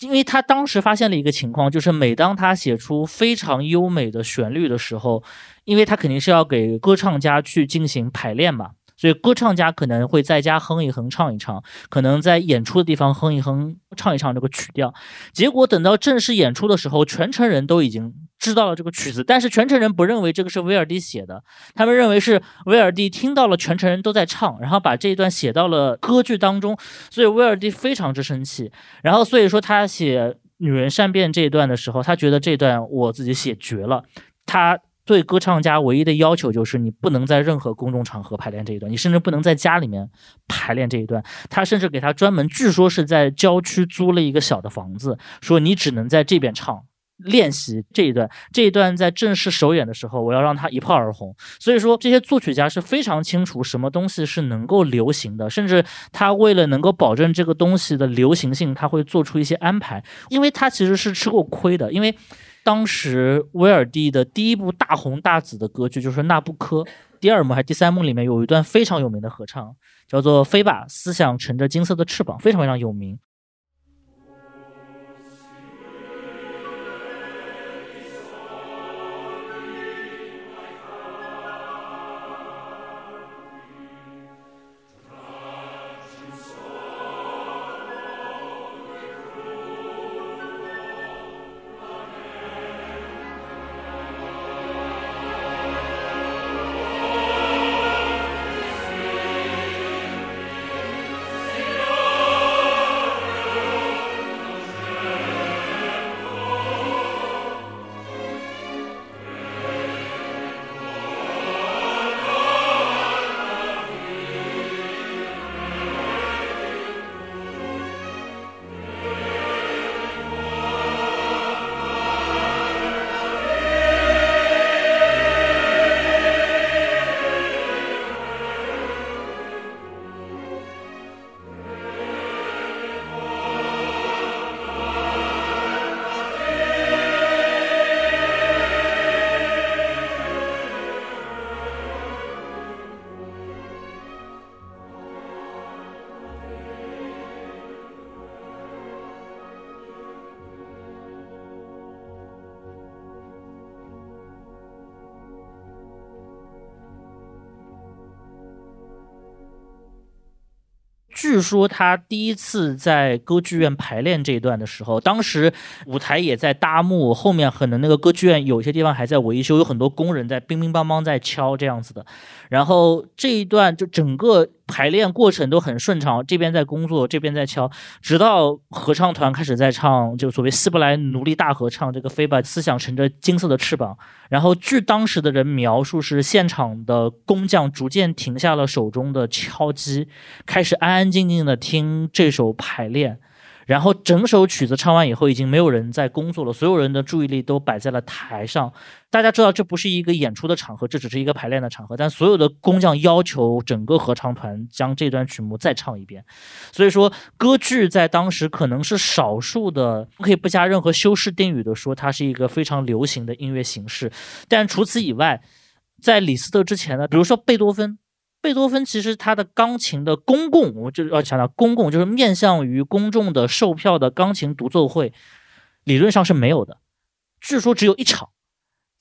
因为他当时发现了一个情况，就是每当他写出非常优美的旋律的时候，因为他肯定是要给歌唱家去进行排练嘛，所以歌唱家可能会在家哼一哼、唱一唱，可能在演出的地方哼一哼、唱一唱这个曲调。结果等到正式演出的时候，全城人都已经知道了这个曲子，但是全城人不认为这个是威尔第写的，他们认为是威尔第听到了全城人都在唱，然后把这一段写到了歌剧当中，所以威尔第非常之生气。然后所以说他写《女人善变》这一段的时候，他觉得这段我自己写绝了。他对歌唱家唯一的要求就是你不能在任何公众场合排练这一段，你甚至不能在家里面排练这一段。他甚至给他专门，据说是在郊区租了一个小的房子，说你只能在这边唱。练习这一段，这一段在正式首演的时候，我要让他一炮而红。所以说，这些作曲家是非常清楚什么东西是能够流行的，甚至他为了能够保证这个东西的流行性，他会做出一些安排。因为他其实是吃过亏的，因为当时威尔第的第一部大红大紫的歌剧就是《那不科》，第二幕还是第三幕里面有一段非常有名的合唱，叫做《飞吧，思想乘着金色的翅膀》，非常非常有名。说他第一次在歌剧院排练这一段的时候，当时舞台也在搭幕，后面可能那个歌剧院有些地方还在维修，有很多工人在乒乒乓乓在敲这样子的。然后这一段就整个排练过程都很顺畅，这边在工作，这边在敲，直到合唱团开始在唱，就所谓希伯来奴隶大合唱这个飞吧，思想乘着金色的翅膀。然后据当时的人描述，是现场的工匠逐渐停下了手中的敲击，开始安安静静的听这首排练。然后整首曲子唱完以后，已经没有人在工作了，所有人的注意力都摆在了台上。大家知道这不是一个演出的场合，这只是一个排练的场合，但所有的工匠要求整个合唱团将这段曲目再唱一遍。所以说，歌剧在当时可能是少数的，可以不加任何修饰定语的说，它是一个非常流行的音乐形式。但除此以外，在李斯特之前呢，比如说贝多芬。贝多芬其实他的钢琴的公共，我就要强调公共，就是面向于公众的售票的钢琴独奏会，理论上是没有的。据说只有一场，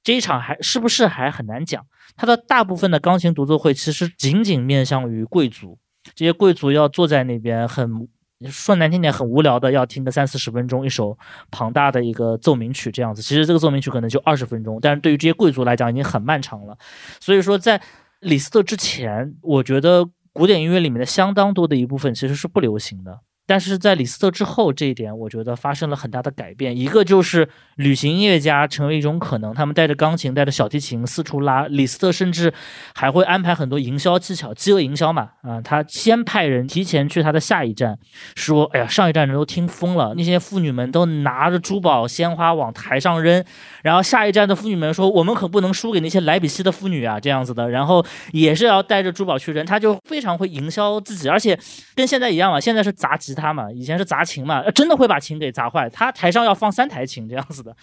这一场还是不是还很难讲。他的大部分的钢琴独奏会其实仅仅面向于贵族，这些贵族要坐在那边，很说难听点，很无聊的要听个三四十分钟一首庞大的一个奏鸣曲这样子。其实这个奏鸣曲可能就二十分钟，但是对于这些贵族来讲已经很漫长了。所以说在李斯特之前，我觉得古典音乐里面的相当多的一部分其实是不流行的。但是在李斯特之后，这一点我觉得发生了很大的改变。一个就是旅行音乐家成为一种可能，他们带着钢琴、带着小提琴四处拉。李斯特甚至还会安排很多营销技巧，饥饿营销嘛，啊，他先派人提前去他的下一站，说，哎呀，上一站人都听疯了，那些妇女们都拿着珠宝鲜花往台上扔，然后下一站的妇女们说，我们可不能输给那些莱比锡的妇女啊，这样子的，然后也是要带着珠宝去扔，他就非常会营销自己，而且跟现在一样嘛，现在是砸吉他。他嘛，以前是砸琴嘛，真的会把琴给砸坏。他台上要放三台琴这样子的，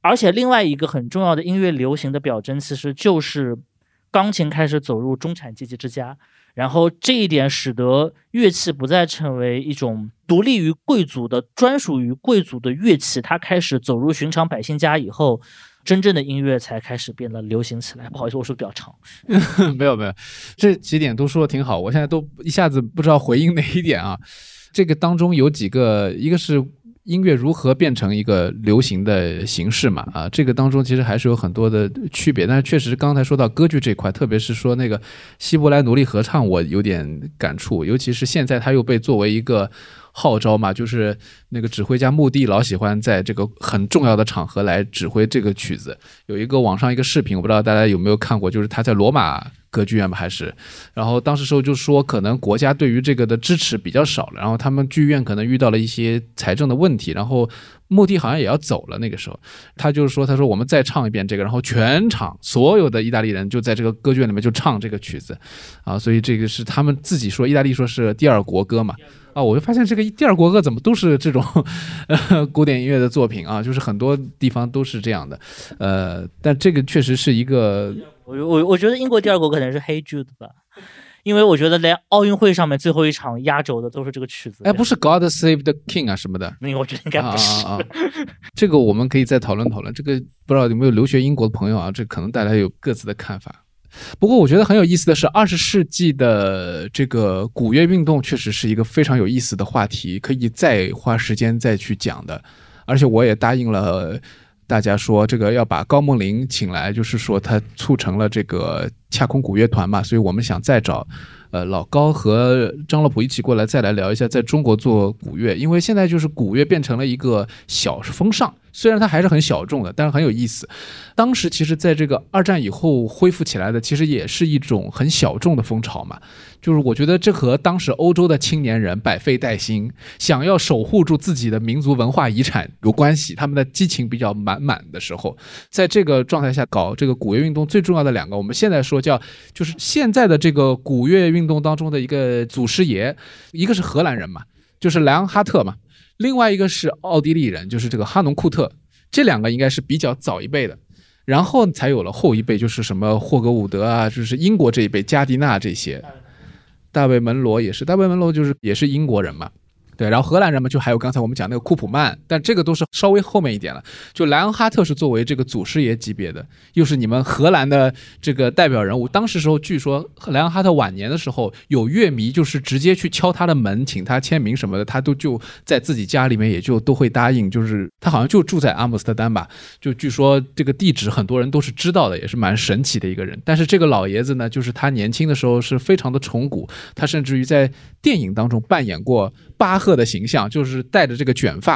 而且另外一个很重要的音乐流行的表征，其实就是钢琴开始走入中产阶级之家。然后这一点使得乐器不再成为一种独立于贵族的、专属于贵族的乐器，它开始走入寻常百姓家以后。真正的音乐才开始变得流行起来。不好意思，我说比较长。没有没有，这几点都说的挺好，我现在都一下子不知道回应哪一点啊。这个当中有几个，一个是音乐如何变成一个流行的形式嘛？啊，这个当中其实还是有很多的区别。但是确实刚才说到歌剧这块，特别是说那个希伯来奴隶合唱，我有点感触，尤其是现在它又被作为一个。号召嘛，就是那个指挥家穆蒂老喜欢在这个很重要的场合来指挥这个曲子。有一个网上一个视频，我不知道大家有没有看过，就是他在罗马歌剧院吧，还是，然后当时时候就说，可能国家对于这个的支持比较少了，然后他们剧院可能遇到了一些财政的问题，然后穆蒂好像也要走了。那个时候，他就是说，他说我们再唱一遍这个，然后全场所有的意大利人就在这个歌剧院里面就唱这个曲子，啊，所以这个是他们自己说，意大利说是第二国歌嘛。啊，我就发现这个第二国歌怎么都是这种呃 古典音乐的作品啊，就是很多地方都是这样的，呃，但这个确实是一个，我我我觉得英国第二国可能是《Hey Jude》吧，因为我觉得连奥运会上面最后一场压轴的都是这个曲子，哎，不是《God Save the King》啊什么的，那个我觉得应该不是，这个我们可以再讨论讨论，这个不知道有没有留学英国的朋友啊，这可能大家有各自的看法。不过我觉得很有意思的是，二十世纪的这个古乐运动确实是一个非常有意思的话题，可以再花时间再去讲的。而且我也答应了大家说，这个要把高梦玲请来，就是说他促成了这个恰空古乐团嘛，所以我们想再找。呃，老高和张乐普一起过来，再来聊一下在中国做古乐，因为现在就是古乐变成了一个小风尚，虽然它还是很小众的，但是很有意思。当时其实在这个二战以后恢复起来的，其实也是一种很小众的风潮嘛。就是我觉得这和当时欧洲的青年人百废待兴，想要守护住自己的民族文化遗产有关系。他们的激情比较满满的时候，在这个状态下搞这个古乐运动，最重要的两个，我们现在说叫就是现在的这个古乐运动当中的一个祖师爷，一个是荷兰人嘛，就是莱昂哈特嘛，另外一个是奥地利人，就是这个哈农库特，这两个应该是比较早一辈的，然后才有了后一辈，就是什么霍格伍德啊，就是英国这一辈加迪纳这些。大卫门罗也是，大卫门罗就是也是英国人嘛。对，然后荷兰人嘛，就还有刚才我们讲那个库普曼，但这个都是稍微后面一点了。就莱昂哈特是作为这个祖师爷级别的，又是你们荷兰的这个代表人物。当时时候，据说莱昂哈特晚年的时候，有乐迷就是直接去敲他的门，请他签名什么的，他都就在自己家里面也就都会答应。就是他好像就住在阿姆斯特丹吧，就据说这个地址很多人都是知道的，也是蛮神奇的一个人。但是这个老爷子呢，就是他年轻的时候是非常的崇古，他甚至于在电影当中扮演过巴赫。赫的形象，就是戴着这个卷发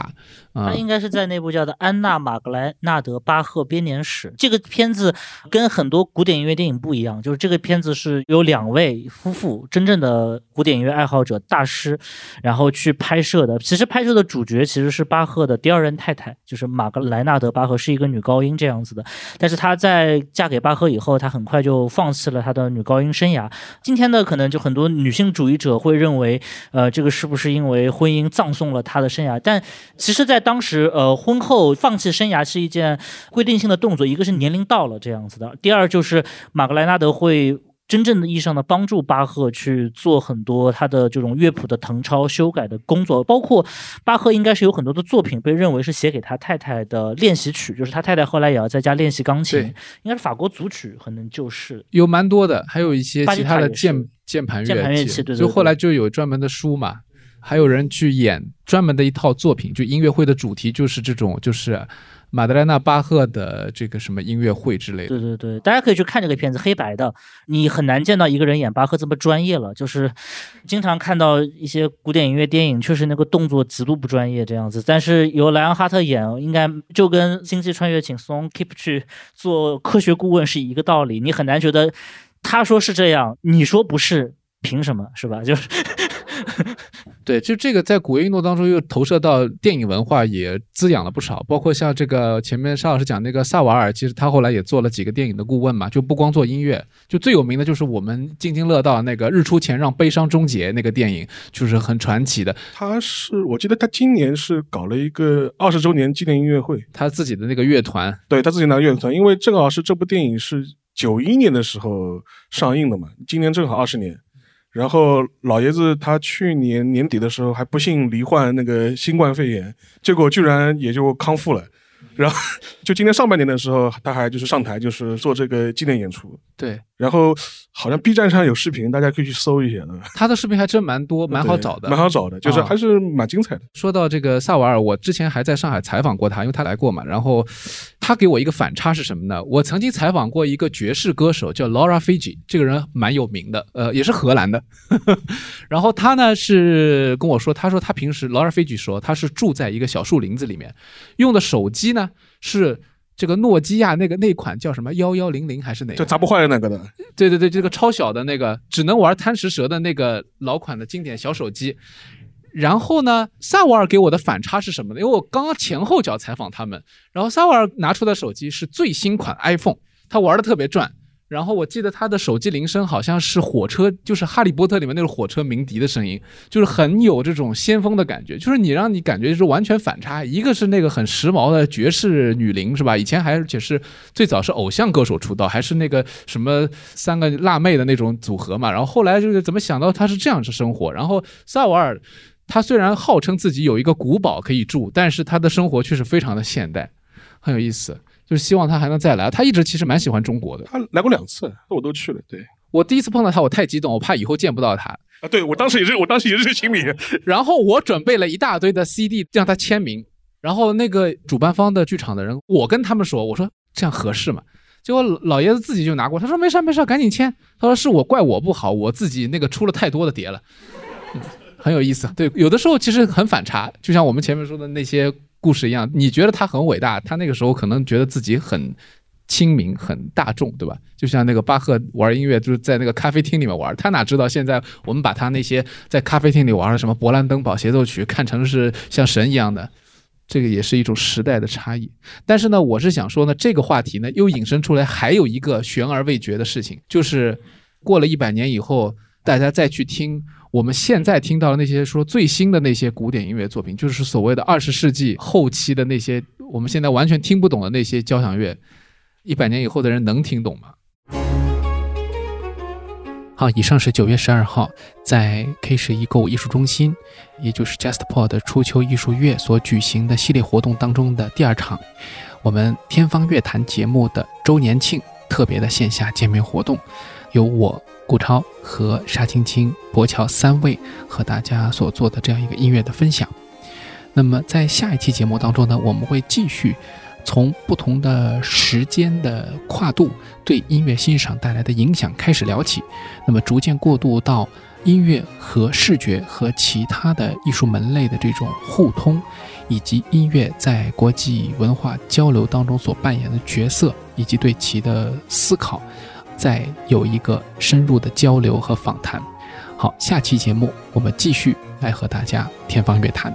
啊他。应该是在那部叫做《安娜·马格莱纳德·巴赫编年史》这个片子，跟很多古典音乐电影不一样，就是这个片子是有两位夫妇，真正的古典音乐爱好者大师，然后去拍摄的。其实拍摄的主角其实是巴赫的第二任太太，就是马格莱纳德·巴赫，是一个女高音这样子的。但是她在嫁给巴赫以后，她很快就放弃了她的女高音生涯。今天的可能就很多女性主义者会认为，呃，这个是不是因为姻葬送了他的生涯？但其实，在当时，呃，婚后放弃生涯是一件规定性的动作，一个是年龄到了这样子的，第二就是马格莱纳德会。真正的意义上的帮助巴赫去做很多他的这种乐谱的誊抄、修改的工作，包括巴赫应该是有很多的作品被认为是写给他太太的练习曲，就是他太太后来也要在家练习钢琴对，应该是法国组曲，可能就是有蛮多的，还有一些其他的键键盘键盘乐器，对对对就后来就有专门的书嘛，还有人去演专门的一套作品，就音乐会的主题就是这种，就是马德莱纳巴赫的这个什么音乐会之类的。对对对，大家可以去看这个片子，黑白的，你很难见到一个人演巴赫这么专业了。就是经常看到一些古典音乐电影，确实那个动作极度不专业这样子。但是由莱昂哈特演，应该就跟《星际穿越》请松 Keep 去做科学顾问是一个道理。你很难觉得他说是这样，你说不是，凭什么是吧？就是 对，就这个在古乐运动当中又投射到电影文化，也滋养了不少。包括像这个前面沙老师讲那个萨瓦尔，其实他后来也做了几个电影的顾问嘛，就不光做音乐，就最有名的就是我们津津乐道那个《日出前让悲伤终结》那个电影，就是很传奇的。他是我记得他今年是搞了一个二十周年纪念音乐会，他自己的那个乐团，对他自己拿乐团，因为正好是这部电影是九一年的时候上映的嘛，今年正好二十年。然后老爷子他去年年底的时候还不幸罹患那个新冠肺炎，结果居然也就康复了。然后就今年上半年的时候，他还就是上台就是做这个纪念演出。对然后好像 B 站上有视频，大家可以去搜一下，他的视频还真蛮多，蛮好找的，蛮好找的，就是啊还是蛮精彩的。说到这个萨瓦尔，我之前还在上海采访过他，因为他来过嘛。然后他给我一个反差是什么呢？我曾经采访过一个爵士歌手叫 Laura Fiji，这个人蛮有名的，呃，也是荷兰的。然后他呢是跟我说，他说他平时 Laura Fiji 说他是住在一个小树林子里面，用的手机呢是。这个诺基亚那个那款叫什么幺幺零零还是哪个？就砸不坏的那个的，对对对，这个超小的那个只能玩贪食蛇的那个老款的经典小手机。然后呢，萨瓦尔给我的反差是什么呢？因为我刚刚前后脚采访他们，然后萨瓦尔拿出的手机是最新款 iPhone，他玩的特别转。然后我记得他的手机铃声好像是火车，就是《哈利波特》里面那种火车鸣笛的声音，就是很有这种先锋的感觉，就是你让你感觉就是完全反差。一个是那个很时髦的爵士女伶是吧？以前还而且是最早是偶像歌手出道，还是那个什么三个辣妹的那种组合嘛。然后后来就是怎么想到他是这样子生活？然后萨瓦尔他虽然号称自己有一个古堡可以住，但是他的生活却是非常的现代，很有意思。就是希望他还能再来。他一直其实蛮喜欢中国的。他来过两次，我都去了。对我第一次碰到他，我太激动，我怕以后见不到他。啊，对我当时也是，我当时也是心里。然后我准备了一大堆的 CD 让他签名。然后那个主办方的剧场的人，我跟他们说，我说这样合适吗？结果老爷子自己就拿过，他说没事没事，赶紧签。他说是我怪我不好，我自己那个出了太多的碟了。嗯很有意思，对，有的时候其实很反差，就像我们前面说的那些故事一样，你觉得他很伟大，他那个时候可能觉得自己很亲民、很大众，对吧？就像那个巴赫玩音乐，就是在那个咖啡厅里面玩，他哪知道现在我们把他那些在咖啡厅里玩的什么勃兰登堡协奏曲看成是像神一样的，这个也是一种时代的差异。但是呢，我是想说呢，这个话题呢又引申出来还有一个悬而未决的事情，就是过了一百年以后，大家再去听。我们现在听到的那些说最新的那些古典音乐作品，就是所谓的二十世纪后期的那些我们现在完全听不懂的那些交响乐，一百年以后的人能听懂吗？好，以上是九月十二号在 K 十一购物艺术中心，也就是 JustPod 的初秋艺术月所举行的系列活动当中的第二场，我们天方乐坛节目的周年庆特别的线下见面活动，由我。顾超和沙青青、博乔三位和大家所做的这样一个音乐的分享。那么在下一期节目当中呢，我们会继续从不同的时间的跨度对音乐欣赏带来的影响开始聊起，那么逐渐过渡到音乐和视觉和其他的艺术门类的这种互通，以及音乐在国际文化交流当中所扮演的角色，以及对其的思考，再有一个深入的交流和访谈。好，下期节目我们继续来和大家天方夜谭。